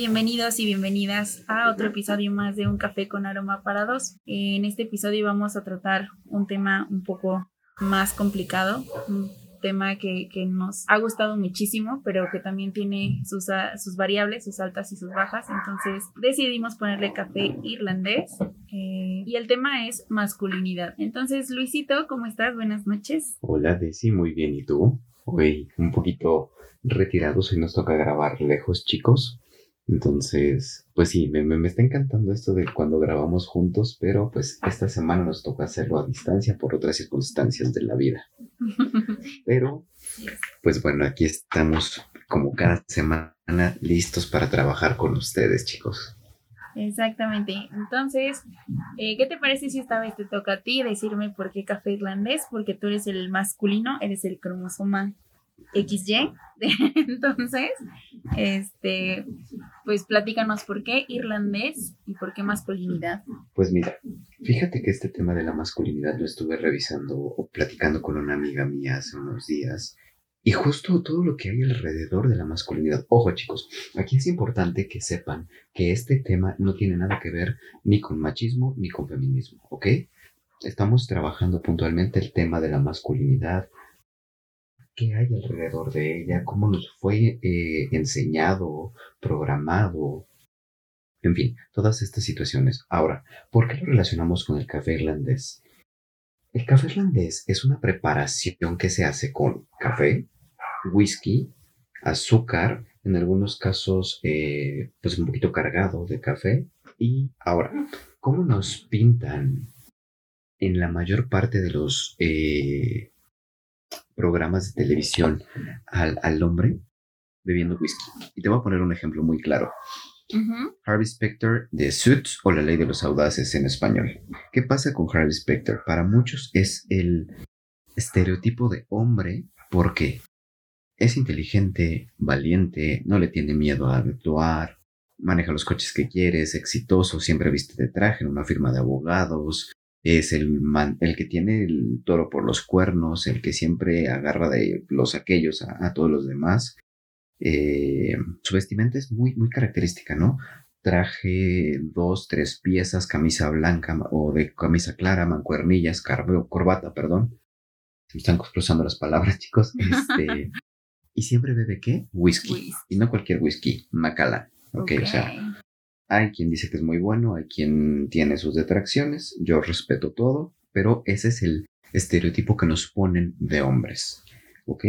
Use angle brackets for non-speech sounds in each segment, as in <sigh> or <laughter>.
Bienvenidos y bienvenidas a otro episodio más de Un Café con Aroma para Dos. En este episodio vamos a tratar un tema un poco más complicado, un tema que, nos ha gustado muchísimo, pero que también tiene sus, sus variables, sus altas y sus bajas. Entonces decidimos ponerle café irlandés eh, y el tema es masculinidad. Entonces, Luisito, ¿cómo estás? Buenas noches. Hola, Desi, muy bien. ¿Y tú? Hoy un poquito retirados y nos toca grabar lejos, chicos. Entonces, pues sí, me, me, está encantando esto de cuando grabamos juntos, pero pues esta semana nos toca hacerlo a distancia por otras circunstancias de la vida. <laughs> Pero, pues bueno, aquí estamos como cada semana listos para trabajar con ustedes, chicos. Exactamente. Entonces, eh, ¿qué te parece si esta vez te toca a ti decirme por qué café irlandés? Porque tú eres el masculino, eres el cromosoma XY. <laughs> Entonces, este, pues platícanos por qué irlandés y por qué masculinidad. Pues mira, fíjate que este tema de la masculinidad lo estuve revisando o platicando con una amiga mía hace unos días. Y justo todo lo que hay alrededor de la masculinidad. Ojo chicos, aquí es importante que sepan que este tema no tiene nada que ver ni con machismo ni con feminismo, ¿ok? Estamos trabajando puntualmente el tema de la masculinidad, qué hay alrededor de ella, cómo nos fue eh, enseñado, programado, en fin, todas estas situaciones. Ahora, ¿por qué lo relacionamos con el café irlandés? El café irlandés es una preparación que se hace con café, whisky, azúcar, en algunos casos eh, pues un poquito cargado de café. Y ahora, ¿cómo nos pintan en la mayor parte de los eh, programas de televisión al, al hombre bebiendo whisky. Y te voy a poner un ejemplo muy claro. Harvey Specter de Suits o La Ley de los Audaces en español. ¿Qué pasa con Harvey Specter? Para muchos es el estereotipo de hombre porque es inteligente, valiente, no le tiene miedo a actuar, maneja los coches que quiere, es exitoso, siempre viste de traje en una firma de abogados, es el, el que tiene el toro por los cuernos, el que siempre agarra de los aquellos a, todos los demás. Eh, su vestimenta es muy, muy característica, ¿no? Traje dos, tres piezas, camisa blanca o de camisa clara, mancuernillas, corbata, perdón. Se me están cruzando las palabras, <laughs> chicos. Este, <laughs> y siempre bebe qué? Whisky. Y no cualquier whisky, Macallan. Okay, ok, o sea, hay quien dice que es muy bueno, hay quien tiene sus detracciones, yo respeto todo, pero ese es el estereotipo que nos ponen de hombres. ¿Ok?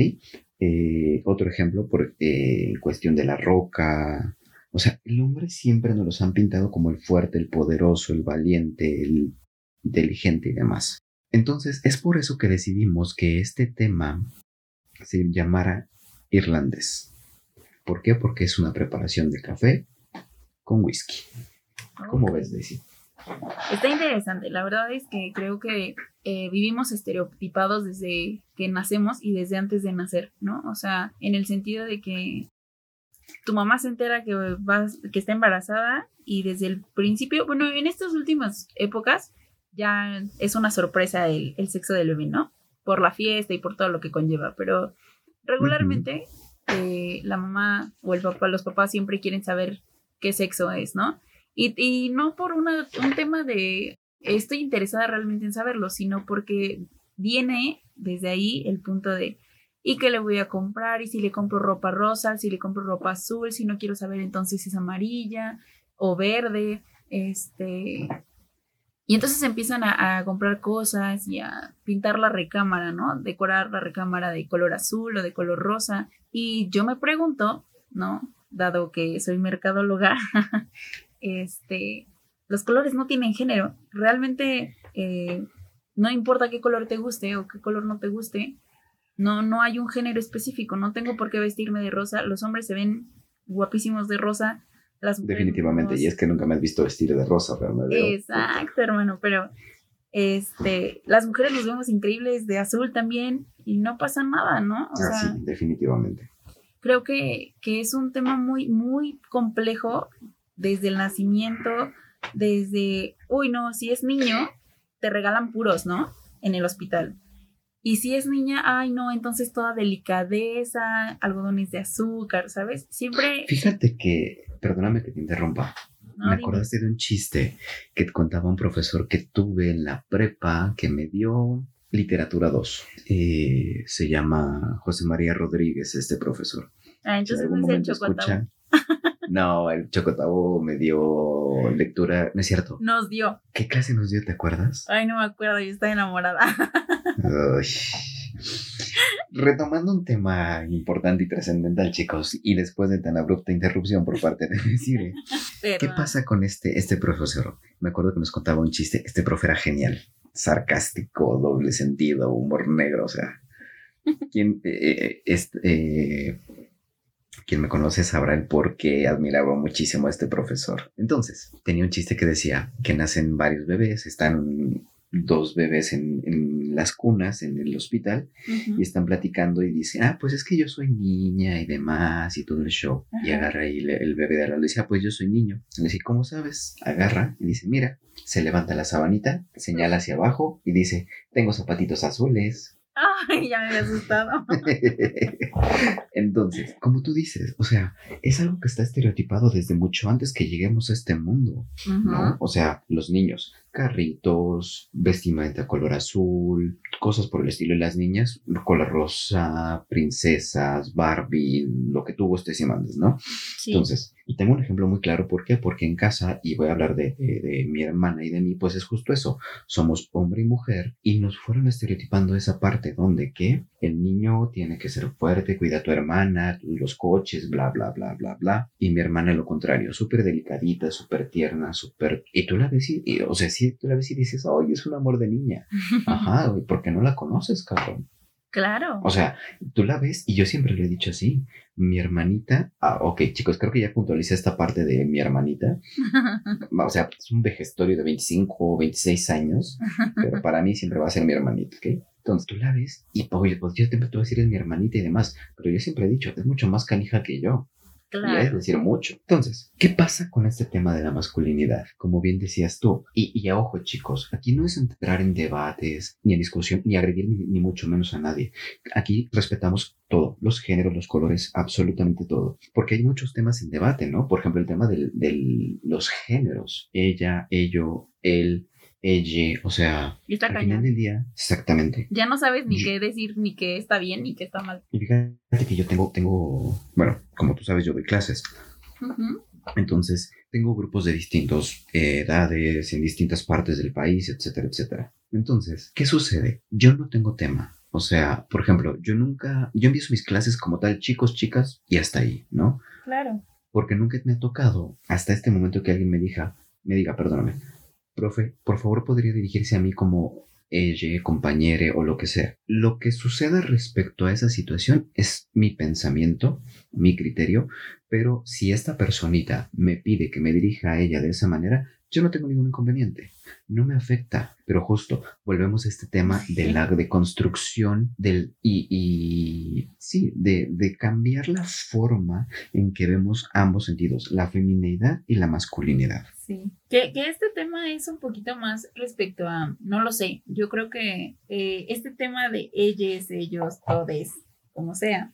Eh, otro ejemplo, por eh, cuestión de la roca. O sea, el hombre siempre nos los han pintado como el fuerte, el poderoso, el valiente, el inteligente y demás. Entonces, es por eso que decidimos que este tema se llamara irlandés. ¿Por qué? Porque es una preparación de café con whisky. ¿Cómo ves, Daisy? Está interesante. La verdad es que creo que eh, vivimos estereotipados desde que nacemos y desde antes de nacer, ¿no? O sea, en el sentido de que tu mamá se entera que, vas, que está embarazada y desde el principio, bueno, en estas últimas épocas ya es una sorpresa el, sexo del bebé, ¿no? Por la fiesta y por todo lo que conlleva, pero regularmente eh, la mamá o el papá, los papás siempre quieren saber qué sexo es, ¿no? Y, no por un tema de estoy interesada realmente en saberlo, sino porque viene desde ahí el punto de ¿y qué le voy a comprar? ¿Y si le compro ropa rosa? ¿Si le compro ropa azul? Si no quiero saber entonces si es amarilla o verde, este... Y entonces empiezan a, a, comprar cosas y a pintar la recámara, ¿no? Decorar la recámara de color azul o de color rosa. Y yo me pregunto, ¿no? Dado que soy mercadóloga, <laughs> este, los colores no tienen género. Realmente eh, no importa qué color te guste o qué color no te guste, no, no hay un género específico. No tengo por qué vestirme de rosa. Los hombres se ven guapísimos de rosa. Las Definitivamente, y es que nunca me has visto vestir de rosa, pero me veo. Exacto, hermano, pero este, las mujeres nos vemos increíbles de azul también y no pasa nada, ¿no? O ah, sí, definitivamente creo que, es un tema muy, muy complejo desde el nacimiento, desde, uy, no, si es niño, te regalan puros, ¿no? En el hospital. Y si es niña, ay, no, entonces toda delicadeza, algodones de azúcar, ¿sabes? Siempre... Fíjate que perdóname que te interrumpa. No, me dime. acordaste de un chiste que contaba un profesor que tuve en la prepa que me dio literatura 2. Eh, se llama José María Rodríguez, este profesor. Ah, Si en entonces algún es el momento chocotabo. escucha- No, el chocotabo me dio lectura. No es cierto. Nos dio. ¿Qué clase nos dio? ¿Te acuerdas? Ay, no me acuerdo, yo estaba enamorada. Ay. Retomando un tema importante y trascendental, chicos, y después de tan abrupta interrupción por parte de Cire, ¿qué pasa con este, este profesor? Me acuerdo que nos contaba un chiste, este profe era genial, sarcástico, doble sentido, humor negro, o sea, <laughs> quien, eh, este, eh, quien me conoce sabrá el por qué admiraba muchísimo a este profesor. Entonces, tenía un chiste que decía que nacen varios bebés, están dos bebés en, en las cunas, en el hospital, y están platicando y dice, ah, pues es que yo soy niña y demás y todo el show. Y agarra y le- el bebé de le dice, ah, pues yo soy niño. Le dice, ¿cómo sabes? Agarra y dice, mira, se levanta la sabanita, señala hacia abajo y dice, tengo zapatitos azules. Ay, ya me había asustado. <laughs> Entonces, como tú dices, o sea, es algo que está estereotipado desde mucho antes que lleguemos a este mundo. ¿no? O sea, los niños, carritos, vestimenta color azul, cosas por el estilo. Y las niñas, color rosa, princesas, Barbie, lo que tú gustes y mandes, ¿no? Sí. Entonces, y tengo un ejemplo muy claro, ¿por qué? Porque en casa, y voy a hablar de, de- de mi hermana y de mí, pues es justo eso, somos hombre y mujer, y nos fueron estereotipando esa parte donde que el niño tiene que ser fuerte, cuida a tu hermana, los coches, bla, bla, bla, bla, bla, y mi hermana lo contrario, súper delicadita, súper tierna, súper... Y tú la ves y, y, o sea, sí, tú la ves y dices, ay, es un amor de niña. Ajá, <laughs> güey, porque no la conoces, cabrón. Claro. O sea, tú la ves y yo siempre le he dicho así. Mi hermanita, ah, ok, chicos, creo que ya puntualicé esta parte de mi hermanita. <laughs> O sea, es un vejestorio de 25 o 26 años, pero para mí siempre va a ser mi hermanita, ¿ok? Entonces tú la ves y, oye, pues yo te voy a decir es mi hermanita y demás, pero yo siempre he dicho, es mucho más canija que yo. Y es claro. decir mucho. Entonces, ¿qué pasa con este tema de la masculinidad? Como bien decías tú. Y, y a ojo, chicos, aquí no es entrar en debates, ni en discusión, ni agredir, ni, ni mucho menos a nadie. Aquí respetamos todo, los géneros, los colores, absolutamente todo. Porque hay muchos temas en debate, ¿no? Por ejemplo, el tema de los géneros. Ella, ello, él, ella, o sea, Y está al final del día, exactamente. Ya no sabes ni Yo- qué decir, ni qué está bien, ni qué está mal. Y fíjate que yo tengo, tengo, bueno, como tú sabes, yo doy clases. Entonces, tengo grupos de distintas edades, en distintas partes del país, etcétera, etcétera. Entonces, ¿qué sucede? Yo no tengo tema. O sea, por ejemplo, yo nunca, yo empiezo mis clases como tal, chicos, chicas, y hasta ahí, ¿no? Claro. Porque nunca me ha tocado hasta este momento que alguien me diga, me diga, perdóname, profe, por favor podría dirigirse a mí como ella, compañere o lo que sea. Lo que suceda respecto a esa situación es mi pensamiento, mi criterio, pero si esta personita me pide que me dirija a ella de esa manera, yo no tengo ningún inconveniente. No me afecta. Pero justo, volvemos a este tema de la de construcción del y, y sí, de, de cambiar la forma en que vemos ambos sentidos, la feminidad y la masculinidad. Sí. Que, que este tema es un poquito más respecto a, no lo sé, yo creo que eh, este tema de ellos, ellos, todes, como sea,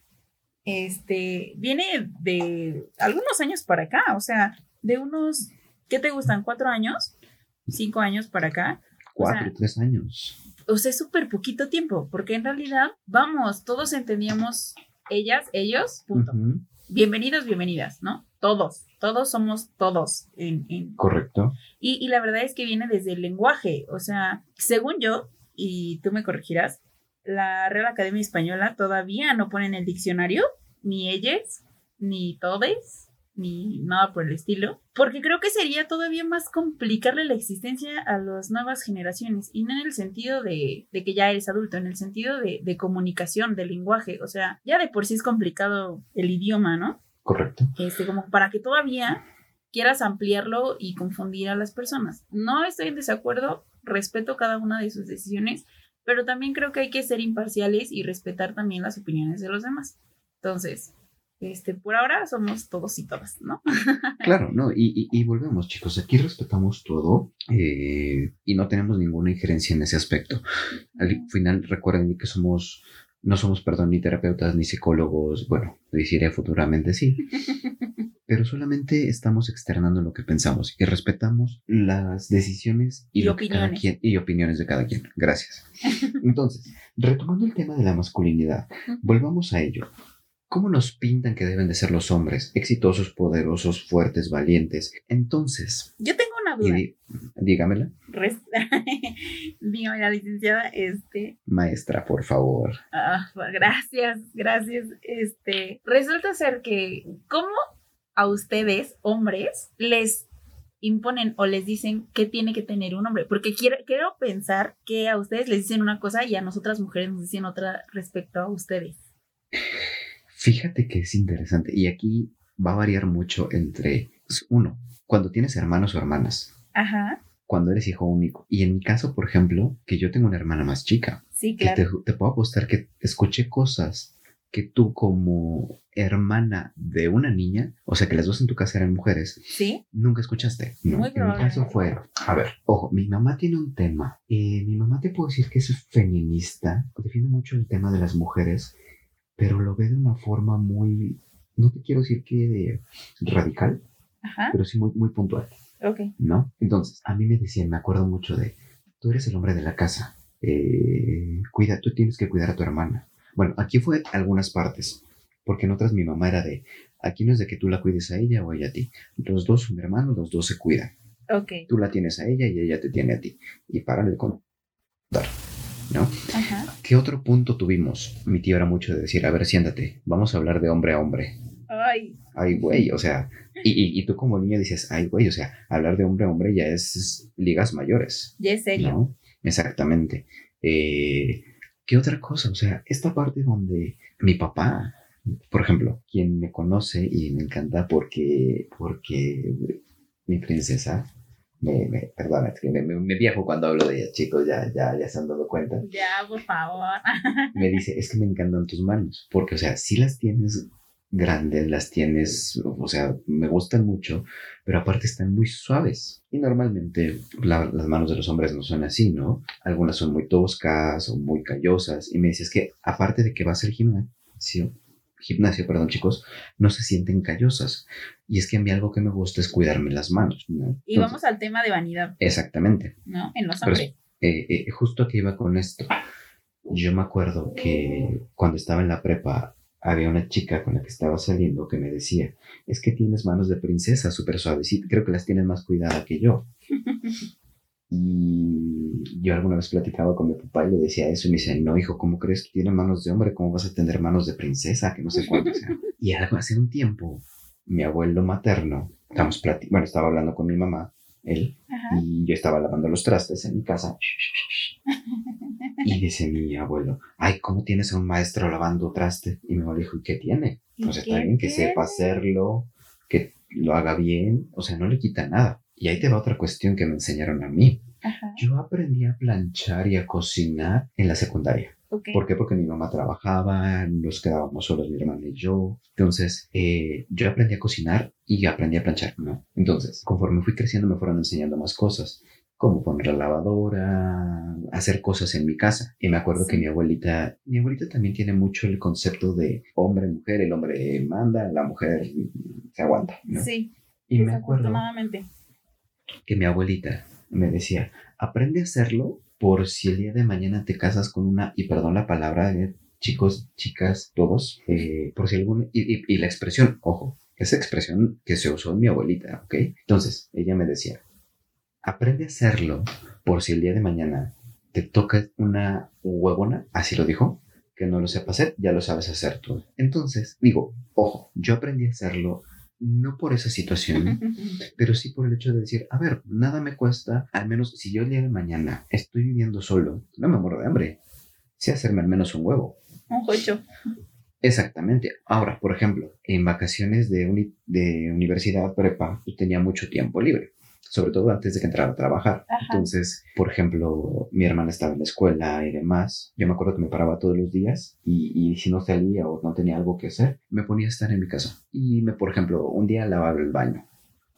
este, viene de algunos años para acá, o sea, de unos, ¿qué te gustan? ¿Cuatro años? ¿Cinco años para acá? Cuatro, O sea, tres años. o sea, es súper poquito tiempo, porque en realidad, vamos, todos entendíamos ellas, ellos, punto. Bienvenidos, bienvenidas, ¿no? Todos, todos somos todos. En, en- Correcto. Y, y la verdad es que viene desde el lenguaje, o sea, según yo, y tú me corregirás, la Real Academia Española todavía no pone en el diccionario ni ellas, ni todes, ni nada por el estilo, porque creo que sería todavía más complicarle la existencia a las nuevas generaciones, y no en el sentido de, de que ya eres adulto, en el sentido de, de comunicación, de lenguaje, o sea, ya de por sí es complicado el idioma, ¿no? Correcto. este, como para que todavía quieras ampliarlo y confundir a las personas. No estoy en desacuerdo, respeto cada una de sus decisiones, pero también creo que hay que ser imparciales y respetar también las opiniones de los demás. Entonces, este, por ahora somos todos y todas, ¿no? <laughs> Claro, no, y, y- y volvemos, chicos, aquí respetamos todo eh, y no tenemos ninguna injerencia en ese aspecto. Al final, recuerden que somos, no somos, perdón, ni terapeutas ni psicólogos, bueno, lo diré futuramente sí, <laughs> pero solamente estamos externando lo que pensamos y respetamos las decisiones y, Y opiniones. quien, y opiniones de cada quien. Gracias. <laughs> Entonces, retomando el tema de la masculinidad, volvamos a ello. ¿Cómo nos pintan que deben de ser los hombres? Exitosos, poderosos, fuertes, valientes. Entonces, Yo tengo una y duda. di- dígamela, Res- <laughs> Dígame, la licenciada, este, maestra, por favor. ah, gracias, gracias. Este, resulta ser que, ¿cómo a ustedes, hombres, les imponen o les dicen qué tiene que tener un hombre? Porque quiero, quiero pensar que a ustedes les dicen una cosa y a nosotras mujeres nos dicen otra respecto a ustedes. Fíjate que es interesante y aquí va a variar mucho entre, uno, cuando tienes hermanos o hermanas, Ajá, cuando eres hijo único. Y en mi caso, por ejemplo, que yo tengo una hermana más chica, sí, que claro. te, te puedo apostar que escuché cosas que tú como hermana de una niña, o sea que las dos en tu casa eran mujeres, Sí, nunca escuchaste. No, Muy en mi caso fue, a ver, ojo, mi mamá tiene un tema. Eh, mi mamá te puedo decir que es feminista, defiende mucho el tema de las mujeres, pero lo ve de una forma muy, no te quiero decir que radical, ajá, pero sí muy, muy puntual. ok. ¿no? Entonces, a mí me decían, me acuerdo mucho de, tú eres el hombre de la casa, eh, cuida, tú tienes que cuidar a tu hermana. Bueno, aquí fue algunas partes, porque en otras mi mamá era de, aquí no es de que tú la cuides a ella o ella a ti, los dos son hermanos, los dos se cuidan, Ok, tú la tienes a ella y ella te tiene a ti, y párale de contar, ¿no? ajá. ¿Qué otro punto tuvimos? Mi tío era mucho de decir, a ver, siéntate, vamos a hablar de hombre a hombre. Ay, Ay, güey, o sea, y, y, y tú como niño dices, ay, güey, o sea, hablar de hombre a hombre ya es, es ligas mayores, ya es serio. ¿no? Exactamente. Eh, ¿Qué otra cosa? O sea, esta parte donde mi papá, por ejemplo, quien me conoce y me encanta porque, porque mi princesa, me, me, perdona, es que me, me, me viajo cuando hablo de ella, chicos, ya, ya, ya se han dado cuenta Ya, por favor. me dice, es que me encantan tus manos, porque, o sea, sí las tienes grandes, las tienes, o sea, me gustan mucho, pero aparte están muy suaves. Y normalmente la- las manos de los hombres no son así, ¿no? Algunas son muy toscas o muy callosas. Y me dice, es que aparte de que vas al gimnasio, gimnasio, perdón chicos, no se sienten callosas. Y es que a mí algo que me gusta es cuidarme las manos, ¿no? Y Entonces, vamos al tema de vanidad, Exactamente ¿no? En los Pero hombres. eh, eh, justo que iba con esto. Yo me acuerdo que cuando estaba en la prepa había una chica con la que estaba saliendo que me decía, es que tienes manos de princesa súper suavecitas, creo que las tienes más cuidada que yo. <laughs> Y yo alguna vez platicaba con mi papá y le decía eso y me decía, no hijo, ¿cómo crees que tienes manos de hombre? ¿Cómo vas a tener manos de princesa? Que no sé cuánto. sea. <laughs> Y hace un tiempo, mi abuelo materno, estamos bueno, estaba hablando con mi mamá, él, Ajá. y yo estaba lavando los trastes en mi casa. Y dice mi abuelo, ay, ¿cómo tienes a un maestro lavando trastes? Y mi abuelo dijo, ¿y qué tiene? ¿Y Pues está bien que sepa hacerlo, que lo haga bien, o sea, no le quita nada. Y ahí te va otra cuestión que me enseñaron a mí. Ajá. Yo aprendí a planchar y a cocinar en la secundaria. Ok. ¿Por qué? Porque mi mamá trabajaba, nos quedábamos solos mi hermana y yo. Entonces, eh, yo aprendí a cocinar y aprendí a planchar, ¿no? Entonces, conforme fui creciendo, me fueron enseñando más cosas, como poner la lavadora, hacer cosas en mi casa. Y me acuerdo Sí. que mi abuelita, mi abuelita también tiene mucho el concepto de hombre-mujer, el hombre manda, la mujer se aguanta, ¿no? Sí, y me acuerdo que mi abuelita me decía, aprende a hacerlo por si el día de mañana te casas con una, y perdón la palabra, eh, chicos, chicas, todos, eh, por si algún, y, y- y la expresión, ojo, esa expresión que se usó en mi abuelita, ¿ok? Entonces, ella me decía, aprende a hacerlo por si el día de mañana te toca una huevona, así lo dijo, que no lo sepa hacer, ya lo sabes hacer tú. Entonces, digo, ojo, yo aprendí a hacerlo no por esa situación, <laughs> pero sí por el hecho de decir, a ver, nada me cuesta, al menos si yo el día de mañana estoy viviendo solo, no me muero de hambre, sé hacerme al menos un huevo. Un jocho. Exactamente. Ahora, por ejemplo, en vacaciones de, uni- de universidad prepa, yo tenía mucho tiempo libre, sobre todo antes de que entrara a trabajar. Ajá. Entonces, por ejemplo, mi hermana estaba en la escuela y demás. Yo me acuerdo que me paraba todos los días y, y si no salía o no tenía algo que hacer, me ponía a estar en mi casa. Y, me, por ejemplo, un día lavaba el baño.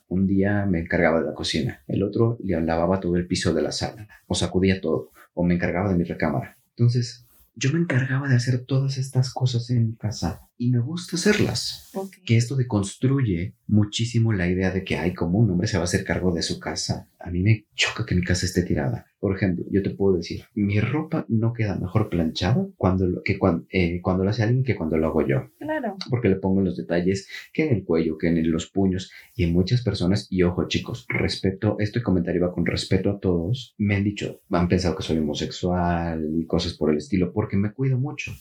Un día me encargaba de la cocina, el otro le lavaba todo el piso de la sala, o sacudía todo, o me encargaba de mi recámara. Entonces, yo me encargaba de hacer todas estas cosas en mi casa y me gusta hacerlas. Ok. Que esto deconstruye muchísimo la idea de que, ay, como un hombre se va a hacer cargo de su casa. A mí me choca que mi casa esté tirada. Por ejemplo, yo te puedo decir, mi ropa no queda mejor planchada cuando lo, que cuan- eh, cuando lo hace alguien que cuando lo hago yo. Claro. Porque le pongo los detalles que en el cuello, que en los puños y en muchas personas. Y ojo, chicos, respeto, este comentario va con respeto a todos. Me han dicho, han pensado que soy homosexual y cosas por el estilo, porque me cuido mucho.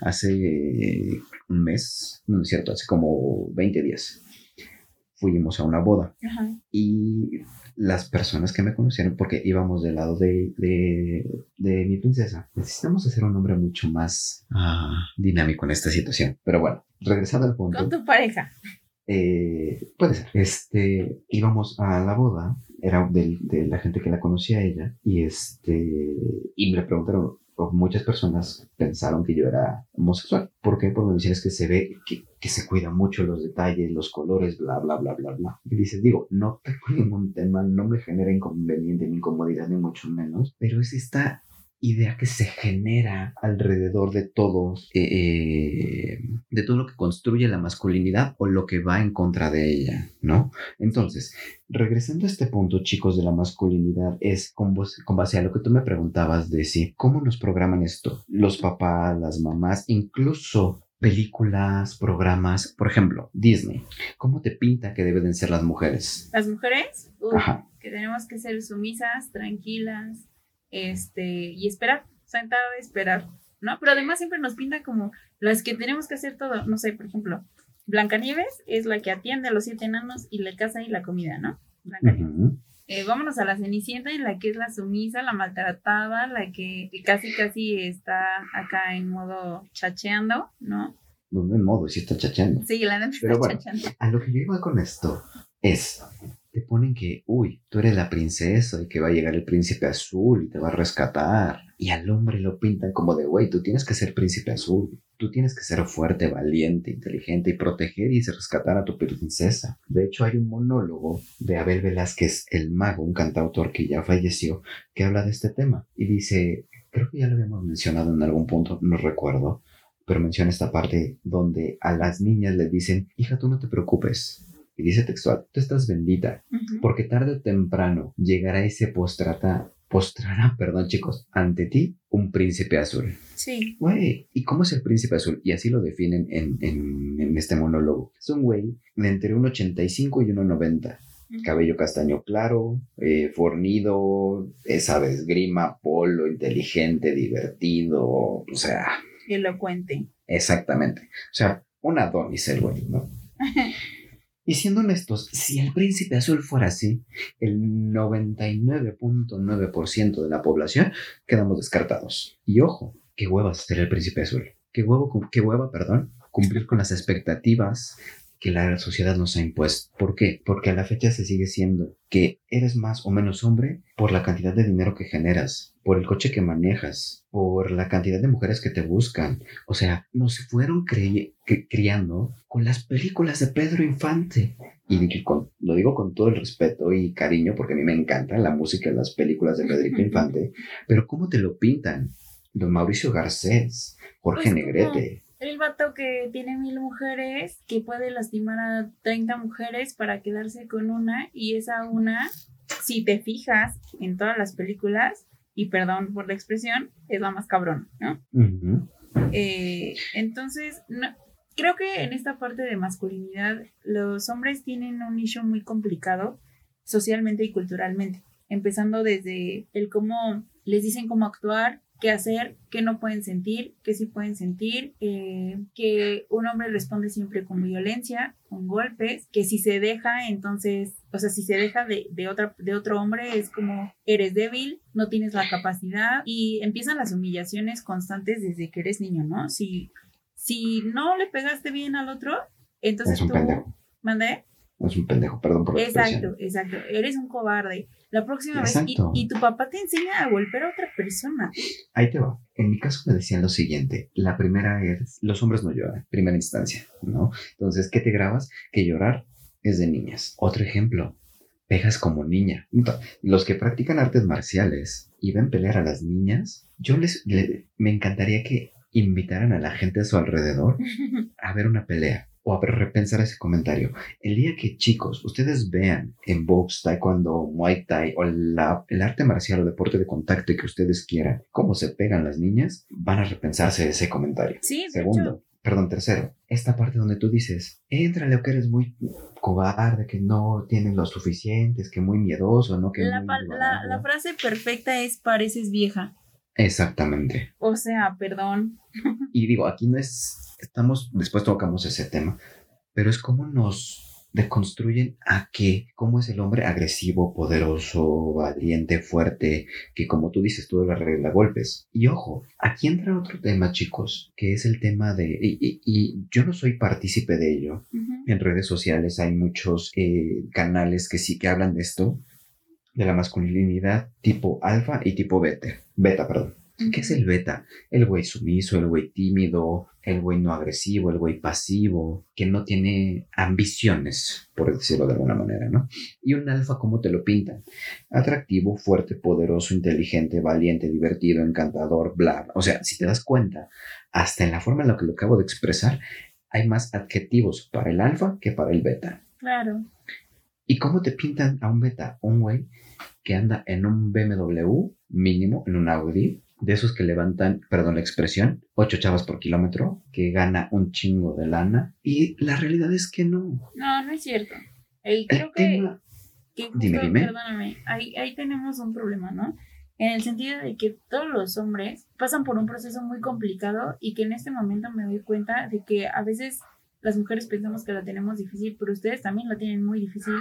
Hace eh, un mes, no es cierto, hace como 20 días, fuimos a una boda Ajá. y las personas que me conocieron, porque íbamos del lado de, de, de mi princesa, necesitamos hacer un hombre mucho más ah, dinámico en esta situación. Pero bueno, regresando al punto. Con tu pareja. Eh, puede ser. Este, íbamos a la boda, era del- de, la gente que la conocía a ella, y este, y me preguntaron, muchas personas pensaron que yo era homosexual. ¿Por qué? Porque me decían es que se ve que, que se cuidan mucho los detalles, los colores, bla, bla, bla, bla, bla. Y dices, digo, no tengo <laughs> ningún tema, no me genera inconveniente ni incomodidad, ni mucho menos, pero es esta idea que se genera alrededor de todo, eh, eh, de todo lo que construye la masculinidad o lo que va en contra de ella, ¿no? Entonces, regresando a este punto, chicos, de la masculinidad, es con, vos- con base a lo que tú me preguntabas de si, ¿cómo nos programan esto? Los papás, las mamás, incluso películas, programas, por ejemplo, Disney. ¿Cómo te pinta que deben ser las mujeres? Las mujeres, Ajá. que tenemos que ser sumisas, tranquilas, este, y esperar, sentada a esperar, ¿no? Pero además siempre nos pinta como las que tenemos que hacer todo, no sé, por ejemplo, Blancanieves es la que atiende a los siete enanos y la casa y la comida, ¿no? Blancanieves. Eh, vámonos a la Cenicienta, en la que es la sumisa, la maltratada, la que casi casi está acá en modo chacheando, ¿no? No, en modo, si está chacheando. Sí, la neta está bueno. chacheando. A lo que yo iba con esto es, te ponen que, uy, tú eres la princesa y que va a llegar el príncipe azul y te va a rescatar. Y al hombre lo pintan como de, güey, tú tienes que ser príncipe azul. Tú tienes que ser fuerte, valiente, inteligente y proteger y rescatar a tu princesa. De hecho, hay un monólogo de Abel Velázquez, el mago, un cantautor que ya falleció, que habla de este tema. Y dice, creo que ya lo habíamos mencionado en algún punto, no recuerdo, pero menciona esta parte donde a las niñas les dicen, hija, tú no te preocupes. Y dice textual, tú estás bendita, porque tarde o temprano llegará ese postrata, postrará, perdón chicos, ante ti un príncipe azul. Sí. Güey, ¿y cómo es el príncipe azul? Y así lo definen en, en, en este monólogo. Es un güey de entre un 85 y 1,90. Ujú. Cabello castaño claro, eh, fornido, eh, sabes, grima, polo, inteligente, divertido, o sea, Elocuente. Exactamente. O sea, un Adonis el güey, ¿no? <laughs> Y siendo honestos, si el príncipe azul fuera así, el 99.9% de la población quedamos descartados. Y ojo, qué hueva ser el príncipe azul. Qué, qué hueva, perdón, cumplir con las expectativas que la sociedad nos ha impuesto. ¿Por qué? Porque a la fecha se sigue siendo que eres más o menos hombre por la cantidad de dinero que generas, por el coche que manejas, por la cantidad de mujeres que te buscan, o sea, nos fueron cri- criando con las películas de Pedro Infante. Y con- lo digo con todo el respeto y cariño porque a mí me encanta la música de las películas de Pedro <laughs> Infante. Pero ¿cómo te lo pintan? Don Mauricio Garcés, Jorge Pues. Negrete. El vato que tiene mil mujeres, que puede lastimar a 30 mujeres para quedarse con una, y esa una, si te fijas en todas las películas, y perdón por la expresión, es la más cabrón, ¿no? Eh, entonces, no- creo que en esta parte de masculinidad, los hombres tienen un nicho muy complicado socialmente y culturalmente, empezando desde el cómo les dicen cómo actuar, qué hacer, qué no pueden sentir, qué sí pueden sentir, eh, que un hombre responde siempre con violencia, con golpes, que si se deja, entonces, o sea, si se deja de, de, otra, de otro hombre es como eres débil, no tienes la capacidad y empiezan las humillaciones constantes desde que eres niño, ¿no? Si, si no le pegaste bien al otro, entonces tú... pendejo. ¿Mandé? Es un pendejo, perdón por la Exacto, exacto. Eres un cobarde. La próxima vez. Y, y tu papá te enseña a golpear a otra persona. Ahí te va. En mi caso me decían lo siguiente. La primera es, los hombres no lloran, primera instancia, ¿no? Entonces, ¿qué te grabas? Que llorar es de niñas. Otro ejemplo, pegas como niña. Los que practican artes marciales y ven pelear a las niñas, yo les, le- me encantaría que invitaran a la gente a su alrededor <laughs> a ver una pelea o a repensar ese comentario. El día que chicos, ustedes vean en box, taekwondo, muay thai o la, el arte marcial o deporte de contacto que ustedes quieran, cómo se pegan las niñas, van a repensarse ese comentario. Sí, Segundo, hecho, perdón, tercero, esta parte donde tú dices, éntrale o que eres muy cobarde, que no tienes lo suficientes, que muy miedoso, ¿no? Que la, muy la- la frase perfecta es pareces vieja. Exactamente. O sea, perdón. <laughs> Y digo, aquí no es, estamos, después tocamos ese tema, pero es como nos deconstruyen a que, cómo es el hombre agresivo, poderoso, valiente, fuerte, que como tú dices, todo lo arregla golpes. Y ojo, aquí entra otro tema, chicos, que es el tema de, y, y- y yo no soy partícipe de ello, en redes sociales hay muchos eh, canales que sí que hablan de esto, de la masculinidad tipo alfa y tipo beta. Beta, perdón. ¿Qué es el beta? El güey sumiso, el güey tímido, el güey no agresivo, el güey pasivo, que no tiene ambiciones, por decirlo de alguna manera, ¿no? Y un alfa, ¿cómo te lo pintan? Atractivo, fuerte, poderoso, inteligente, valiente, divertido, encantador, bla. O sea, si te das cuenta, hasta en la forma en la que lo acabo de expresar, hay más adjetivos para el alfa que para el beta. Claro. ¿Y cómo te pintan a un beta? Un güey que anda en un BMW mínimo, en un Audi, de esos que levantan, perdón la expresión, ocho chavas por kilómetro, que gana un chingo de lana. Y la realidad es que no. No, no es cierto. El, El creo que, tema, que justo, Dime, dime. perdóname, ahí, ahí tenemos un problema, ¿no? En el sentido de que todos los hombres pasan por un proceso muy complicado y que en este momento me doy cuenta de que a veces las mujeres pensamos que la tenemos difícil, pero ustedes también la tienen muy difícil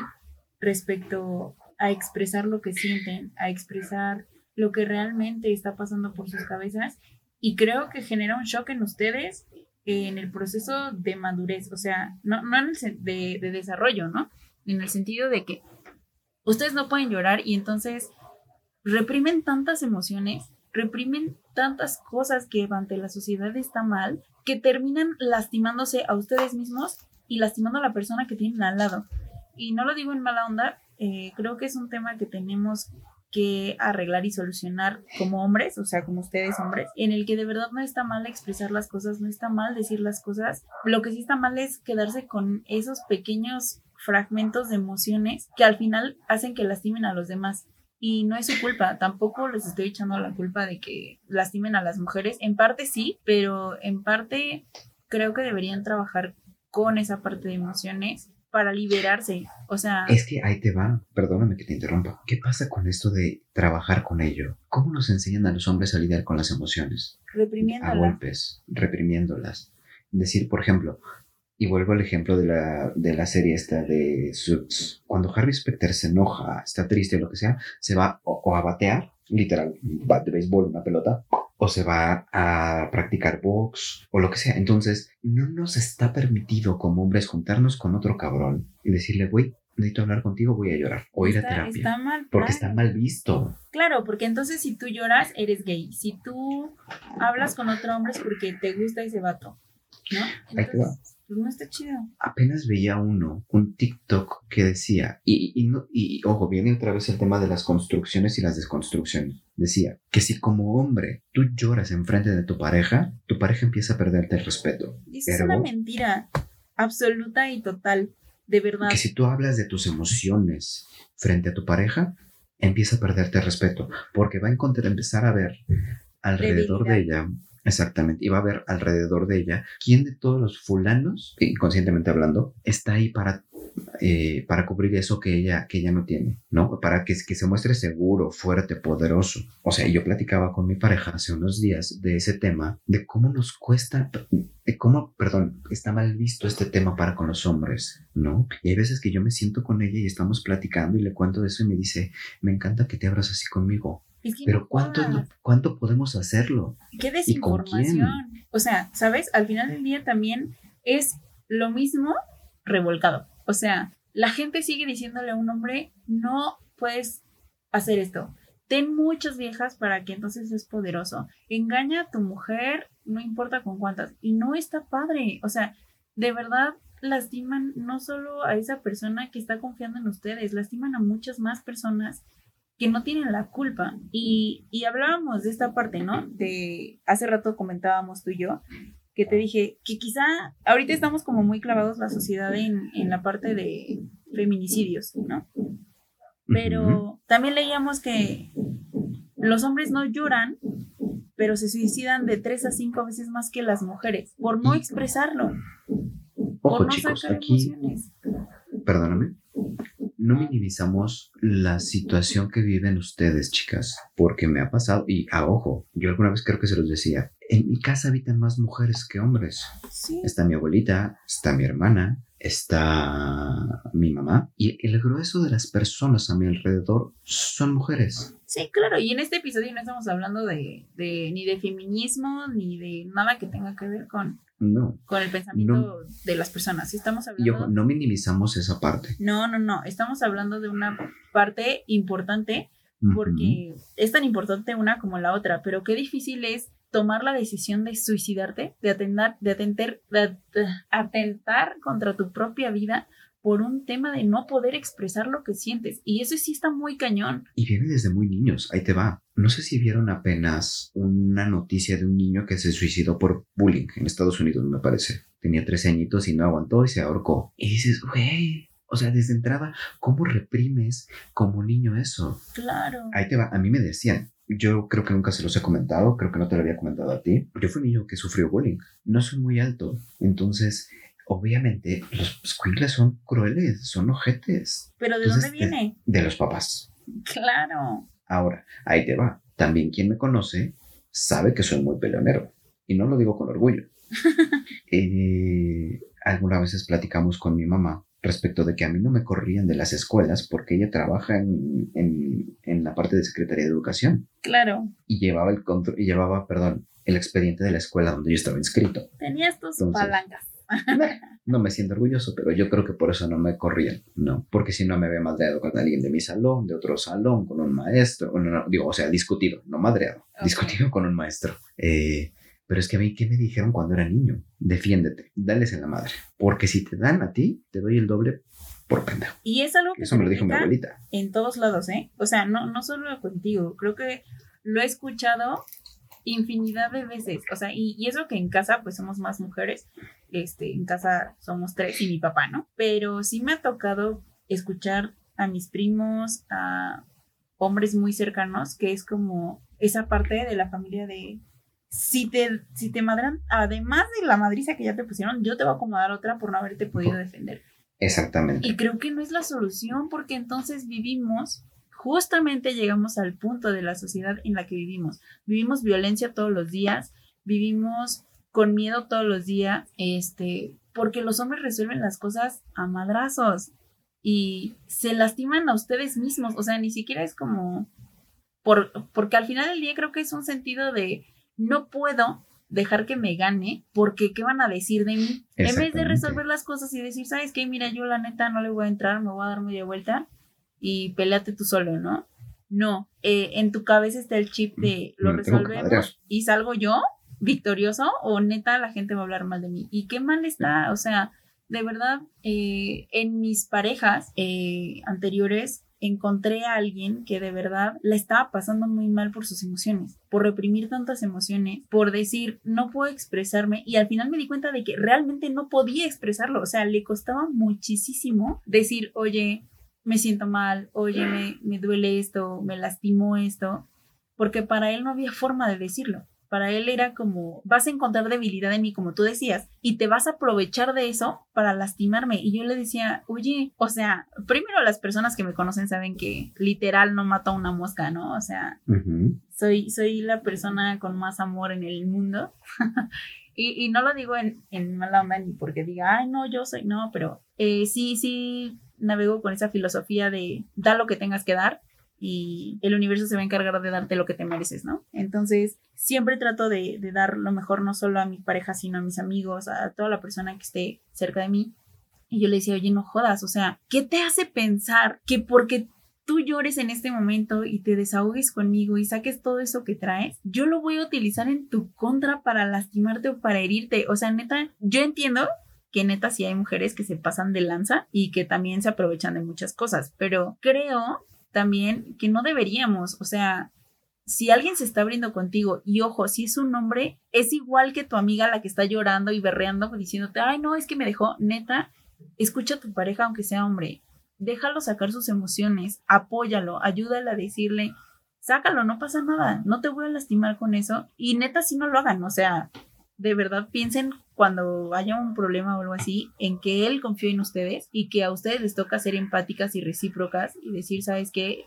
respecto a expresar lo que sienten, a expresar lo que realmente está pasando por sus cabezas y creo que genera un shock en ustedes en el proceso de madurez, o sea, no, en el de, de desarrollo, ¿no? En el sentido de que ustedes no pueden llorar y entonces reprimen tantas emociones, reprimen tantas cosas que ante la sociedad está mal, que terminan lastimándose a ustedes mismos y lastimando a la persona que tienen al lado. Y no lo digo en mala onda, eh, creo que es un tema que tenemos que arreglar y solucionar como hombres, o sea, como ustedes hombres, en el que de verdad no está mal expresar las cosas, no está mal decir las cosas, lo que sí está mal es quedarse con esos pequeños fragmentos de emociones que al final hacen que lastimen a los demás. Y no es su culpa, tampoco les estoy echando la culpa de que lastimen a las mujeres, en parte sí, pero en parte creo que deberían trabajar con esa parte de emociones para liberarse, o sea, es que ahí te va, perdóname que te interrumpa. ¿Qué pasa con esto de trabajar con ello? ¿Cómo nos enseñan a los hombres a lidiar con las emociones? A reprimiéndola. golpes, reprimiéndolas. Decir, por ejemplo, y vuelvo al ejemplo de la, de la serie esta de Suits. Cuando Harvey Specter se enoja, está triste o lo que sea, se va o, o a batear, literal, bat de béisbol, una pelota, o se va a practicar box o lo que sea. Entonces, no nos está permitido como hombres juntarnos con otro cabrón y decirle, güey, necesito hablar contigo, voy a llorar o ir a Está- terapia. está mal, porque está mal visto. Claro, porque entonces si tú lloras, eres gay. Si tú hablas con otro hombre es porque te gusta ese vato, ¿no? Ahí te va. Pues no está chido. apenas veía uno, un TikTok que decía, y, y, no, y ojo, viene otra vez el tema de las construcciones y las desconstrucciones. Decía que si como hombre tú lloras enfrente de tu pareja, tu pareja empieza a perderte el respeto. Eso es Ergo, una mentira absoluta y total, de verdad. que si tú hablas de tus emociones frente a tu pareja, empieza a perderte el respeto, porque va a encontrar, empezar a ver alrededor de ella, exactamente, y va a ver alrededor de ella quién de todos los fulanos, inconscientemente hablando, está ahí para, eh, para cubrir eso que ella, que ella no tiene, ¿no? Para que, que se muestre seguro, fuerte, poderoso. O sea, yo platicaba con mi pareja hace unos días de ese tema, de cómo nos cuesta, de cómo, perdón, está mal visto este tema para con los hombres, ¿no? Y hay veces que yo me siento con ella y estamos platicando y le cuento de eso y me dice, me encanta que te abras así conmigo. Es que Pero no ¿cuánto, ¿cuánto podemos hacerlo? Qué desinformación. O sea, ¿sabes? Al final del día también es lo mismo revolcado. O sea, la gente sigue diciéndole a un hombre, no puedes hacer esto. Ten muchas viejas para que entonces es poderoso. Engaña a tu mujer, no importa con cuántas. Y no está padre. O sea, de verdad lastiman no solo a esa persona que está confiando en ustedes, lastiman a muchas más personas que no tienen la culpa. Y, y hablábamos de esta parte, ¿no? De hace rato comentábamos tú y yo que te dije que quizá ahorita estamos como muy clavados la sociedad en, en la parte de feminicidios, ¿no? Pero también leíamos que los hombres no lloran, pero se suicidan de tres a cinco veces más que las mujeres por no expresarlo. Ojo, por no chicos, sacar aquí, emociones. Perdóname. No minimizamos la situación que viven ustedes, chicas, porque me ha pasado, y a ojo, yo alguna vez creo que se los decía, en mi casa habitan más mujeres que hombres. Sí. Está mi abuelita, está mi hermana, está mi mamá y el grueso de las personas a mi alrededor son mujeres. Sí, claro, y en este episodio no estamos hablando de, ni de feminismo ni de nada que tenga que ver con, no, con el pensamiento de las personas. Estamos hablando... No minimizamos esa parte. No, no, no, estamos hablando de una parte importante porque es tan importante una como la otra, pero qué difícil es tomar la decisión de suicidarte, de atentar, de atentar, de atentar contra tu propia vida por un tema de no poder expresar lo que sientes. Y eso sí está muy cañón. Y viene desde muy niños, ahí te va. No sé si vieron apenas una noticia de un niño que se suicidó por bullying en Estados Unidos, me parece. Tenía 13 añitos y no aguantó y se ahorcó. Y dices, güey, o sea, desde entrada, ¿cómo reprimes como niño eso? Claro. Ahí te va, a mí me decían, yo creo que nunca se los he comentado, creo que no te lo había comentado a ti. Yo fui un niño que sufrió bullying. No soy muy alto, entonces obviamente los squinkles son crueles, son ojetes. ¿Pero de dónde viene? De, los papás. Claro. Ahora, ahí te va. También quien me conoce sabe que soy muy peleonero. Y no lo digo con orgullo. <laughs> eh, algunas veces platicamos con mi mamá respecto de que a mí no me corrían de las escuelas porque ella trabaja en, en, la parte de Secretaría de Educación. Claro. Y llevaba el control, y llevaba, perdón, el expediente de la escuela donde yo estaba inscrito. Tenías tus palancas. No me siento orgulloso, pero yo creo que por eso no me corrían, ¿no? Porque si no me había madreado con alguien de mi salón, de otro salón, con un maestro, digo, o sea, discutido, no madreado, discutido con un maestro. Eh, pero es que a mí, ¿qué me dijeron cuando era niño? Defiéndete, dales en la madre. Porque si te dan a ti, te doy el doble por pendejo. Y es algo que Eso me lo dijo mi abuelita. En todos lados, ¿eh? O sea, no, no solo contigo. Creo que lo he escuchado infinidad de veces. O sea, y, y eso que en casa, pues somos más mujeres. Este, en casa somos tres y mi papá, ¿no? Pero sí me ha tocado escuchar a mis primos, a hombres muy cercanos, que es como esa parte de la familia de si te, si te madran, además de la madriza que ya te pusieron, yo te voy a acomodar otra por no haberte podido defender. Exactamente. Y creo que no es la solución porque entonces vivimos, justamente llegamos al punto de la sociedad en la que vivimos. Vivimos violencia todos los días, vivimos con miedo todos los días, este, porque los hombres resuelven las cosas a madrazos y se lastiman a ustedes mismos, o sea, ni siquiera es como por, porque al final del día creo que es un sentido de no puedo dejar que me gane porque ¿qué van a decir de mí? En vez de resolver las cosas y decir, ¿sabes qué? Mira, yo la neta no le voy a entrar, me voy a dar media vuelta y peleate tú solo, ¿no? No, eh, en tu cabeza está el chip de lo resolvemos y salgo yo victorioso o neta la gente va a hablar mal de mí. ¿Y qué mal está? O sea, de verdad, eh, en mis parejas eh, anteriores encontré a alguien que de verdad la estaba pasando muy mal por sus emociones, por reprimir tantas emociones, por decir no puedo expresarme y al final me di cuenta de que realmente no podía expresarlo, o sea, le costaba muchísimo decir, oye, me siento mal, oye, me, me duele esto, me lastimó esto, porque para él no había forma de decirlo. Para él era como, vas a encontrar debilidad en mí, como tú decías, y te vas a aprovechar de eso para lastimarme. Y yo le decía, oye, o sea, primero las personas que me conocen saben que literal no mato a una mosca, ¿no? O sea, soy, soy la persona con más amor en el mundo. <laughs> y, y, no lo digo en, en, mala onda ni porque diga, ay, no, yo soy, no, pero eh, sí, sí navego con esa filosofía de da lo que tengas que dar y el universo se va a encargar de darte lo que te mereces, ¿no? Entonces, siempre trato de, dar lo mejor no solo a mi pareja, sino a mis amigos, a toda la persona que esté cerca de mí. Y yo le decía, oye, no jodas, o sea, ¿qué te hace pensar que porque tú llores en este momento y te desahogues conmigo y saques todo eso que traes, yo lo voy a utilizar en tu contra para lastimarte o para herirte? O sea, neta, yo entiendo que neta sí hay mujeres que se pasan de lanza y que también se aprovechan de muchas cosas, pero creo también que no deberíamos, o sea, si alguien se está abriendo contigo y ojo, si es un hombre, es igual que tu amiga la que está llorando y berreando diciéndote, ay, no, es que me dejó, neta, escucha a tu pareja aunque sea hombre, déjalo sacar sus emociones, apóyalo, ayúdale a decirle, sácalo, no pasa nada, no te voy a lastimar con eso y neta si no lo hagan, o sea, de verdad piensen cuando haya un problema o algo así, en que él confió en ustedes y que a ustedes les toca ser empáticas y recíprocas y decir, ¿sabes qué?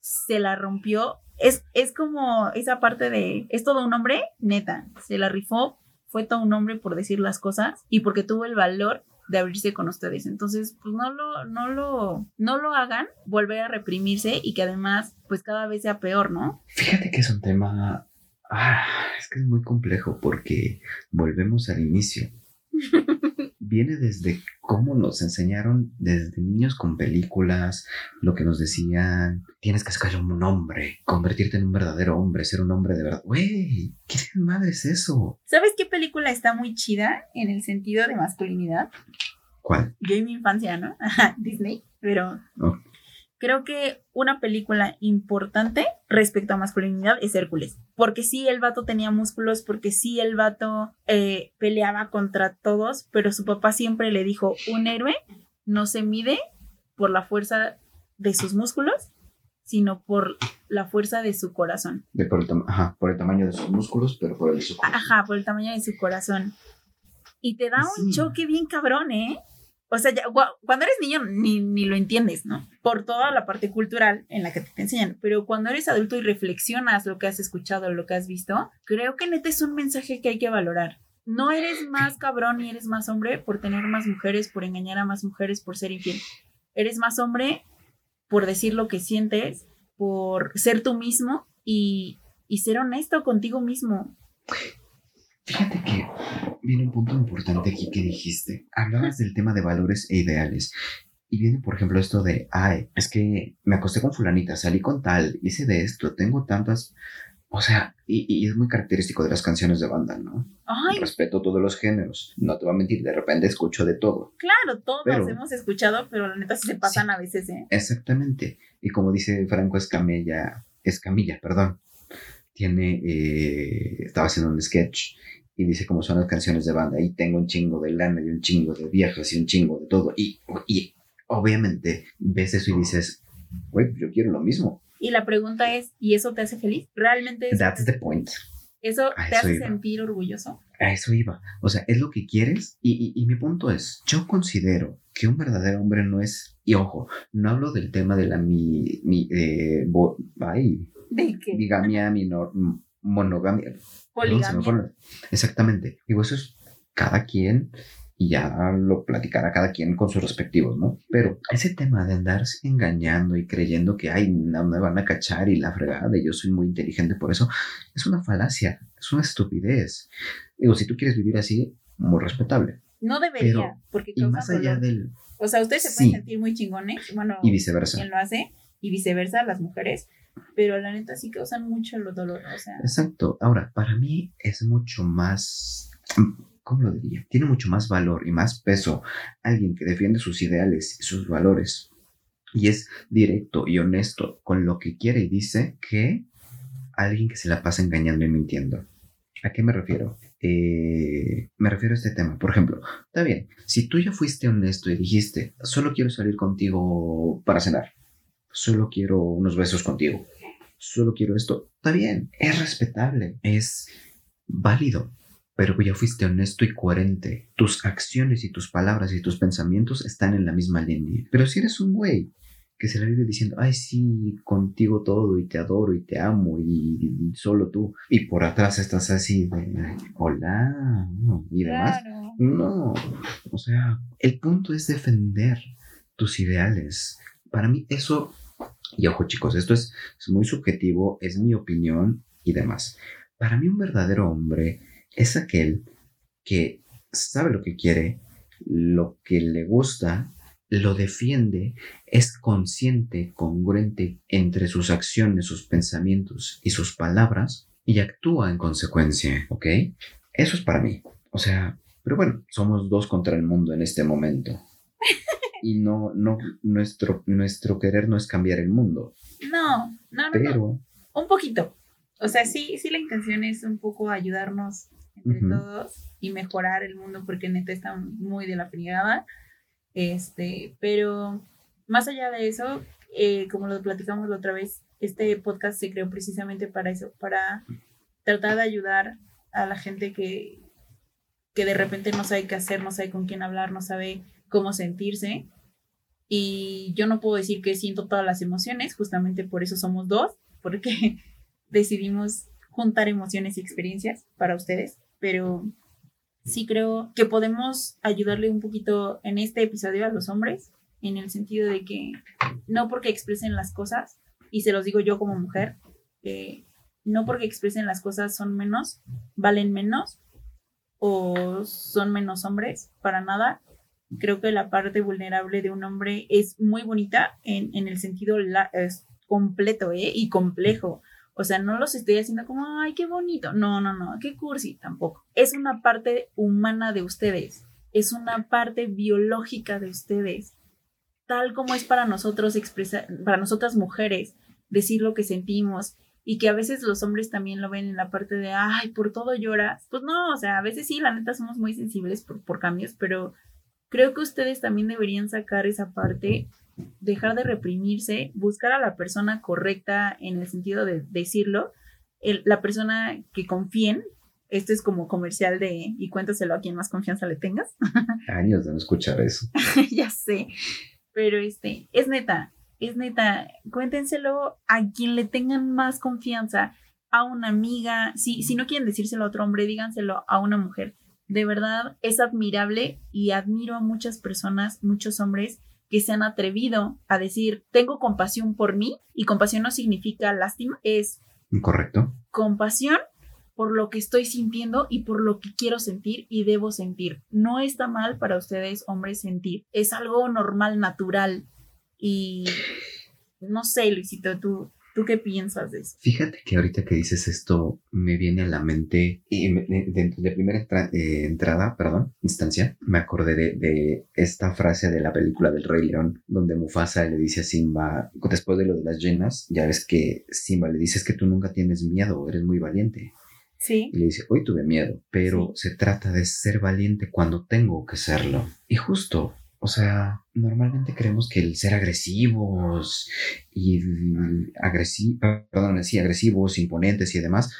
Se la rompió. Es, es como esa parte de, es todo un hombre, neta, se la rifó, fue todo un hombre por decir las cosas y porque tuvo el valor de abrirse con ustedes. Entonces, pues no lo, no lo, no lo hagan, volver a reprimirse y que además, pues cada vez sea peor, ¿no? Fíjate que es un tema Ah, es que es muy complejo porque volvemos al inicio. <laughs> Viene desde cómo nos enseñaron desde niños con películas, lo que nos decían, tienes que ser un hombre, convertirte en un verdadero hombre, ser un hombre de verdad. Güey, ¿qué madre es eso? ¿Sabes qué película está muy chida en el sentido de masculinidad? ¿Cuál? Yo en mi infancia, ¿no? <laughs> Disney, pero... Oh creo que una película importante respecto a masculinidad es Hércules. Porque sí, el vato tenía músculos, porque sí, el vato eh, peleaba contra todos, pero su papá siempre le dijo, un héroe no se mide por la fuerza de sus músculos, sino por la fuerza de su corazón. De por, el ajá, por el tamaño de sus músculos, pero por el de su corazón. Ajá, por el tamaño de su corazón. Y te da un choque bien cabrón, ¿eh? O sea, cuando eres niño ni, lo entiendes, ¿no? Por toda la parte cultural en la que te, enseñan. Pero cuando eres adulto y reflexionas lo que has escuchado, lo que has visto, creo que neta es un mensaje que hay que valorar. No eres más cabrón ni eres más hombre por tener más mujeres, por engañar a más mujeres, por ser infiel. Eres más hombre por decir lo que sientes, por ser tú mismo y, y ser honesto contigo mismo. Fíjate que viene un punto importante aquí que dijiste. Hablabas del tema de valores e ideales. Y viene, por ejemplo, esto de, ay, es que me acosté con fulanita, salí con tal, hice de esto, tengo tantas... O sea, y, es muy característico de las canciones de banda, ¿no? Ay. Respeto todos los géneros. No te voy a mentir, de repente escucho de todo. Claro, todos hemos escuchado, pero la neta sí se pasan a veces, ¿eh? Exactamente. Y como dice Franco Escamilla, Escamilla, perdón, tiene, eh, estaba haciendo un sketch y dice cómo son las canciones de banda. Y tengo un chingo de lana y un chingo de viejas y un chingo de todo. Y, y obviamente ves eso y dices, güey, yo quiero lo mismo. Y la pregunta es, ¿y eso te hace feliz? ¿Realmente eso, That's the point. ¿Eso te hace sentir orgulloso? A eso iba. O sea, es lo que quieres. Y, y, mi punto es, yo considero que un verdadero hombre no es, y ojo, no hablo del tema de la mi, mi eh, ay, ¿De qué? Bigamia, minor, monogamia. Poligamia. Exactamente. Digo, eso es cada quien y ya lo platicará cada quien con sus respectivos, ¿no? Pero ese tema de andarse engañando y creyendo que, ay, no me van a cachar y la fregada, yo soy muy inteligente por eso, es una falacia, es una estupidez. Digo, si tú quieres vivir así, muy respetable. No debería, porque y más allá del... O sea, ustedes se pueden sentir muy chingones, bueno, y viceversa. Quien lo hace, y viceversa, las mujeres, pero la neta sí causan mucho el dolor, o sea. Exacto. Ahora, para mí es mucho más, ¿cómo lo diría? Tiene mucho más valor y más peso alguien que defiende sus ideales y sus valores y es directo y honesto con lo que quiere y dice que alguien que se la pasa engañando y mintiendo. ¿A qué me refiero? Eh, me refiero a este tema. Por ejemplo, está bien, si tú ya fuiste honesto y dijiste, solo quiero salir contigo para cenar, solo quiero unos besos contigo, solo quiero esto. Está bien, es respetable, es válido, pero ya fuiste honesto y coherente. Tus acciones y tus palabras y tus pensamientos están en la misma línea. Pero si eres un güey que se la vive diciendo, ay, sí, contigo todo y te adoro y te amo y, solo tú, y por atrás estás así de, hola, y demás. No, o sea, el punto es defender tus ideales. Para mí eso y ojo chicos, esto es, muy subjetivo, es mi opinión y demás. Para mí un verdadero hombre es aquel que sabe lo que quiere, lo que le gusta, lo defiende, es consciente, congruente entre sus acciones, sus pensamientos y sus palabras y actúa en consecuencia, ¿ok? Eso es para mí. O sea, pero bueno, somos dos contra el mundo en este momento <laughs> y no, no, nuestro, nuestro querer no es cambiar el mundo. No, no, no. Pero, Un poquito. O sea, sí, sí la intención es un poco ayudarnos entre todos y mejorar el mundo porque neta está muy de la fregada. Este, pero más allá de eso, eh, como lo platicamos la otra vez, este podcast se creó precisamente para eso, para tratar de ayudar a la gente que, que de repente no sabe qué hacer, no sabe con quién hablar, no sabe cómo sentirse. Y yo no puedo decir que siento todas las emociones, justamente por eso somos dos, porque <laughs> decidimos juntar emociones y experiencias para ustedes, pero sí creo que podemos ayudarle un poquito en este episodio a los hombres, en el sentido de que no porque expresen las cosas, y se los digo yo como mujer, eh, no porque expresen las cosas son menos, valen menos o son menos hombres, para nada. Creo que la parte vulnerable de un hombre es muy bonita en, en el sentido la- es completo ¿eh? y complejo. O sea, no los estoy haciendo como, ay, qué bonito. No, no, no, qué cursi tampoco. Es una parte humana de ustedes. Es una parte biológica de ustedes. Tal como es para nosotros expresar, para nosotras mujeres, decir lo que sentimos y que a veces los hombres también lo ven en la parte de, ay, por todo lloras. Pues no, o sea, a veces sí, la neta somos muy sensibles por, por cambios, pero creo que ustedes también deberían sacar esa parte, dejar de reprimirse, buscar a la persona correcta en el sentido de decirlo, el- la persona que confíen. Esto es como comercial de y cuéntaselo a quien más confianza le tengas. <laughs> años de no escuchar eso. <laughs> ya sé. Pero este, es neta, es neta. Cuéntenselo a quien le tengan más confianza, a una amiga. Si, si no quieren decírselo a otro hombre, díganselo a una mujer. De verdad, es admirable y admiro a muchas personas, muchos hombres que se han atrevido a decir, tengo compasión por mí, y compasión no significa lástima, es ¿Correcto? compasión por lo que estoy sintiendo y por lo que quiero sentir y debo sentir. No está mal para ustedes, hombres, sentir. Es algo normal, natural. Y no sé, Luisito, ¿tú, ¿tú qué piensas de eso? Fíjate que ahorita que dices esto, me viene a la mente, y me- de, primera entra- eh, entrada, perdón, instancia, me acordé de, de esta frase de la película del Rey León, donde Mufasa le dice a Simba, después de lo de las llenas, ya ves que Simba le dice "Es que tú nunca tienes miedo, eres muy valiente. Sí, Y le dice, hoy tuve miedo, pero se trata de ser valiente cuando tengo que serlo. Y justo, o sea, normalmente creemos que el ser agresivos y agresivos, perdón, sí, agresivos, imponentes y demás,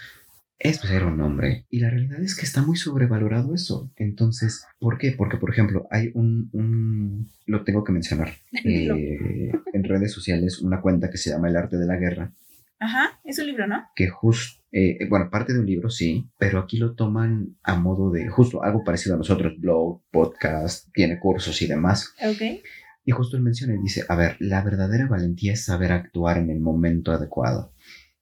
es ser un hombre. Y la realidad es que está muy sobrevalorado eso. Entonces, ¿por qué? Porque, por ejemplo, hay un, un lo tengo que mencionar, <laughs> eh, en redes sociales, una cuenta que se llama El Arte de la Guerra, Ajá, es un libro, ¿no? que justo, bueno, parte de un libro, sí, pero aquí lo toman a modo de justo algo parecido a nosotros, blog, podcast, tiene cursos y demás. Ok. Y justo él menciona y dice, a ver, la verdadera valentía es saber actuar en el momento adecuado.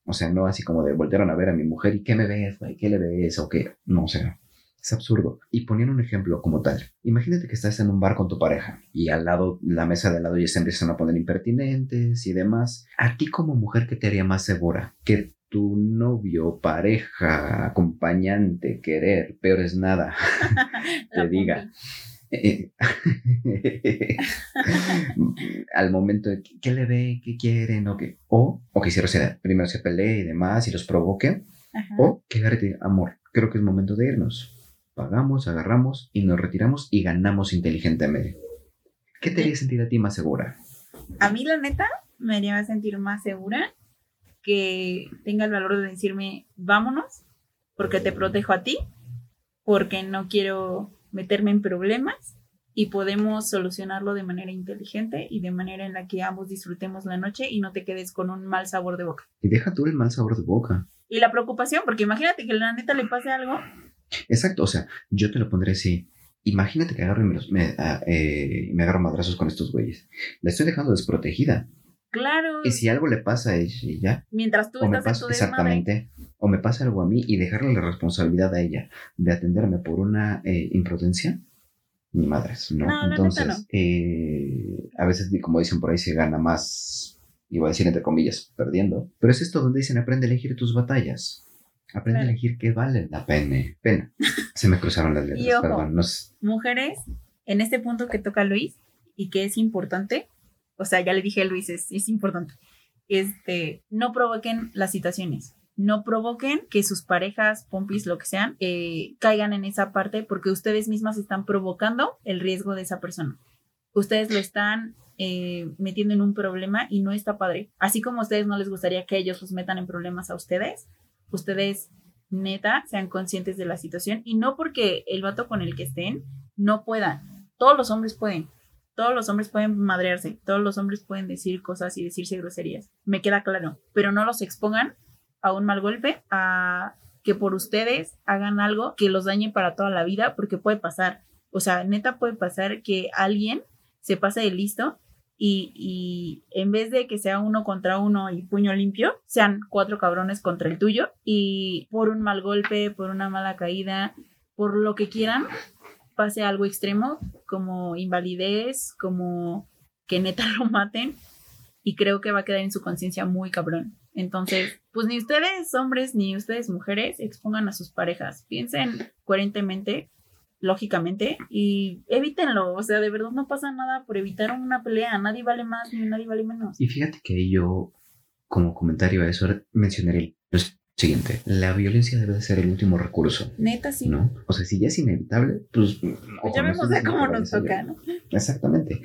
O sea, no así como de voltearon a ver a mi mujer y qué me ves, güey, qué le ves o qué. No, o sea, es absurdo. Y poniendo un ejemplo como tal, imagínate que estás en un bar con tu pareja y al lado, la mesa de al lado ya se empiezan a poner impertinentes y demás. A ti como mujer, ¿qué te haría más segura? Que tu novio, pareja, acompañante, querer, peor es nada, <laughs> te diga. <laughs> al momento de que- qué le ve, qué quieren, o que, o, o que primero se pelee y demás y los provoque, Ajá. o que agarre amor, creo que es momento de irnos. Pagamos, agarramos y nos retiramos y ganamos inteligentemente. ¿Qué te haría sentir a ti más segura? A mí, la neta, me haría sentir más segura que tenga el valor de decirme, vámonos, porque te protejo a ti, porque no quiero meterme en problemas y podemos solucionarlo de manera inteligente y de manera en la que ambos disfrutemos la noche y no te quedes con un mal sabor de boca. Y deja tú el mal sabor de boca. Y la preocupación, porque imagínate que la neta le pase algo. Exacto, o sea, yo te lo pondré así. Imagínate que agarro y me, los- me, ah, eh, me agarro madrazos con estos güeyes. La estoy dejando desprotegida. Claro, Y si algo le pasa a ella y ya, mientras tú o me estás en tu desmadre. exactamente, o me pasa algo a mí y dejarle la responsabilidad a ella de atenderme por una eh, imprudencia, ni madres, ¿no? Entonces, no. eh, a veces, como dicen por ahí, se gana más, iba a decir entre comillas, perdiendo. Pero es esto donde dicen, aprende a elegir tus batallas. Aprende Claro. a elegir qué vale la pena. Pena. Se me cruzaron las <laughs> Y letras, ojo. perdón. No sé. mujeres, en este punto que toca Luis y que es importante, o sea, ya le dije a Luis, es, importante. este, no provoquen las situaciones. No provoquen que sus parejas, pompis, lo que sean, eh, caigan en esa parte porque ustedes mismas están provocando el riesgo de esa persona. Ustedes lo están eh, metiendo en un problema y no está padre. Así como a ustedes no les gustaría que ellos los metan en problemas a ustedes, ustedes neta sean conscientes de la situación y no porque el vato con el que estén no puedan. Todos los hombres pueden. Todos los hombres pueden madrearse, todos los hombres pueden decir cosas y decirse groserías. Me queda claro, pero no los expongan a un mal golpe, a que por ustedes hagan algo que los dañe para toda la vida, porque puede pasar. O sea, neta puede pasar que alguien se pase de listo y, y, en vez de que sea uno contra uno y puño limpio, sean cuatro cabrones contra el tuyo y por un mal golpe, por una mala caída, por lo que quieran, pase algo extremo como invalidez, como que neta <laughs> lo maten y creo que va a quedar en su conciencia muy cabrón. Entonces, pues ni ustedes hombres ni ustedes mujeres expongan a sus parejas. Piensen coherentemente, lógicamente, y evítenlo. O sea, de verdad no pasa nada por evitar una pelea. Nadie vale más ni nadie vale menos. Y fíjate que yo, como comentario a eso, mencionaré lo siguiente. La violencia debe ser el último recurso. Neta, sí. ¿No? O sea, si ya es inevitable, pues... pues ya vemos de cómo nos toca, ¿no? Exactamente.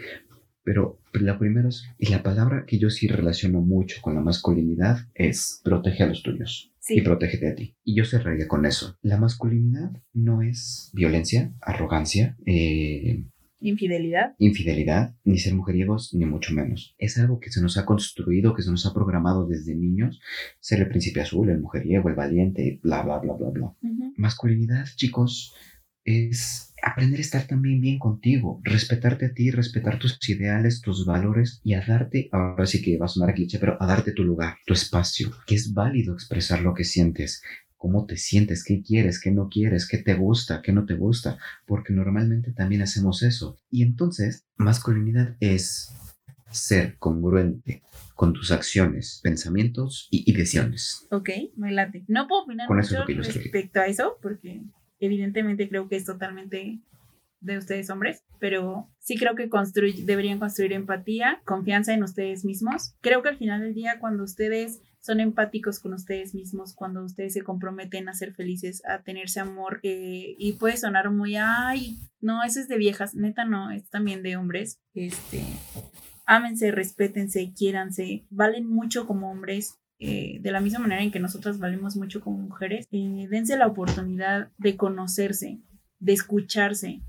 Pero la primera es, y la palabra que yo sí relaciono mucho con la masculinidad es protege a los tuyos y protégete a ti. Y yo cerraría con eso. La masculinidad no es violencia, arrogancia, eh, infidelidad. Infidelidad, ni ser mujeriegos, ni mucho menos. Es algo que se nos ha construido, que se nos ha programado desde niños. Ser el príncipe azul, el mujeriego, el valiente, bla, bla, bla, bla, bla. Masculinidad, chicos, es aprender a estar también bien contigo, respetarte a ti, respetar tus ideales, tus valores y a darte, ahora sí que va a sonar cliché, pero a darte tu lugar, tu espacio, que es válido expresar lo que sientes, cómo te sientes, qué quieres, qué no quieres, qué te gusta, qué no te gusta, porque normalmente también hacemos eso. Y entonces, masculinidad es ser congruente con tus acciones, pensamientos y, decisiones. Ok, me late. No puedo opinar mucho respecto a eso, porque evidentemente creo que es totalmente de ustedes hombres, pero sí creo que deberían construir empatía, confianza en ustedes mismos. Creo que al final del día, cuando ustedes son empáticos con ustedes mismos, cuando ustedes se comprometen a ser felices, a tenerse amor, eh, y puede sonar muy, ay, no, eso es de viejas, neta no, es también de hombres, este, ámense, respétense, quiéranse, valen mucho como hombres, eh, de la misma manera en que nosotras valemos mucho como mujeres, eh, dense la oportunidad de conocerse, de escucharse.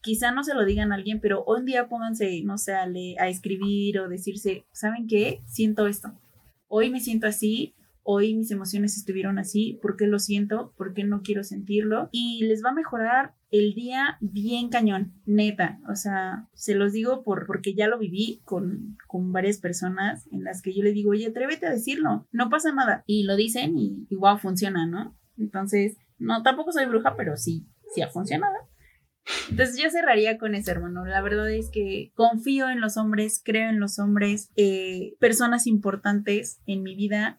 Quizá no se lo digan a alguien, pero un día pónganse, no sé, a, a escribir o decirse, ¿saben qué? Siento esto. Hoy me siento así, hoy mis emociones estuvieron así, ¿por qué lo siento? ¿Por qué no quiero sentirlo? Y les va a mejorar el día bien cañón, neta. O sea, se los digo por, porque ya lo viví con, con varias personas en las que yo le digo, oye, atrévete a decirlo, no pasa nada. Y lo dicen y, igual funciona, ¿no? Entonces, no, tampoco soy bruja, pero sí, sí ha funcionado. Entonces yo cerraría con eso, hermano. La verdad es que confío en los hombres, creo en los hombres, eh, personas importantes en mi vida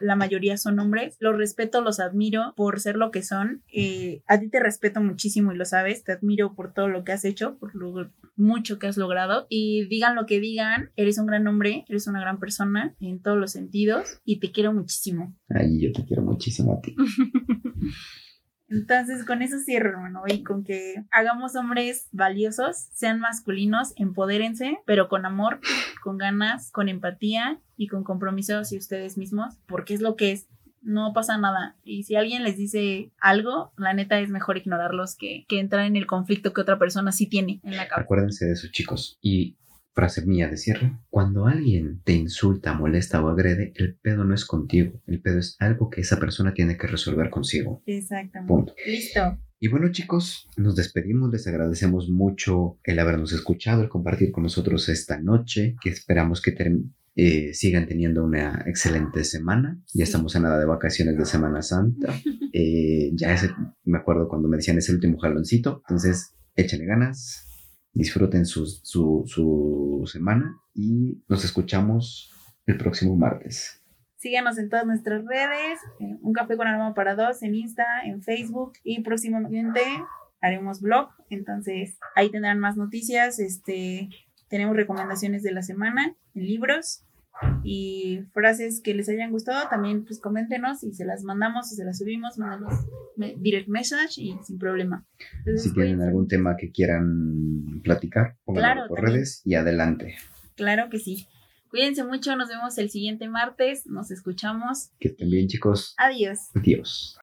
la mayoría son hombres. Los respeto, los admiro por ser lo que son. Eh, a ti te respeto muchísimo y lo sabes. Te admiro por todo lo que has hecho, por lo mucho que has logrado. Y digan lo que digan, eres un gran hombre, eres una gran persona en todos los sentidos y te quiero muchísimo. Ay, yo te quiero muchísimo a ti. <laughs> Entonces, con eso cierro, hermano, y con que hagamos hombres valiosos, sean masculinos, empodérense, pero con amor, con ganas, con empatía y con compromiso hacia ustedes mismos, porque es lo que es. No pasa nada. Y si alguien les dice algo, la neta es mejor ignorarlos que, que entrar en el conflicto que otra persona sí tiene en la cabeza. Acuérdense de eso, chicos. Y frase mía de cierre, cuando alguien te insulta, molesta o agrede, el pedo no es contigo, el pedo es algo que esa persona tiene que resolver consigo. Exactamente. Punto. Listo. Y bueno chicos, nos despedimos, les agradecemos mucho el habernos escuchado, el compartir con nosotros esta noche, que esperamos que eh, sigan teniendo una excelente semana. Ya estamos en nada de vacaciones de Semana Santa. <laughs> Eh, ya ese, me acuerdo cuando me decían es el último jaloncito, entonces échenle ganas, disfruten su, su, semana y nos escuchamos el próximo martes. Síganos en todas nuestras redes, Un Café con Aroma para Dos, en Insta, en Facebook y próximamente haremos blog, entonces ahí tendrán más noticias, este, tenemos recomendaciones de la semana en libros y frases que les hayan gustado, también pues coméntenos y se las mandamos y se las subimos, mandamos direct message y sin problema. si tienen algún tema que quieran platicar, pónganlo por redes y adelante. Claro que sí. Cuídense mucho, nos vemos el siguiente martes, nos escuchamos. Que estén bien chicos. Adiós. Adiós.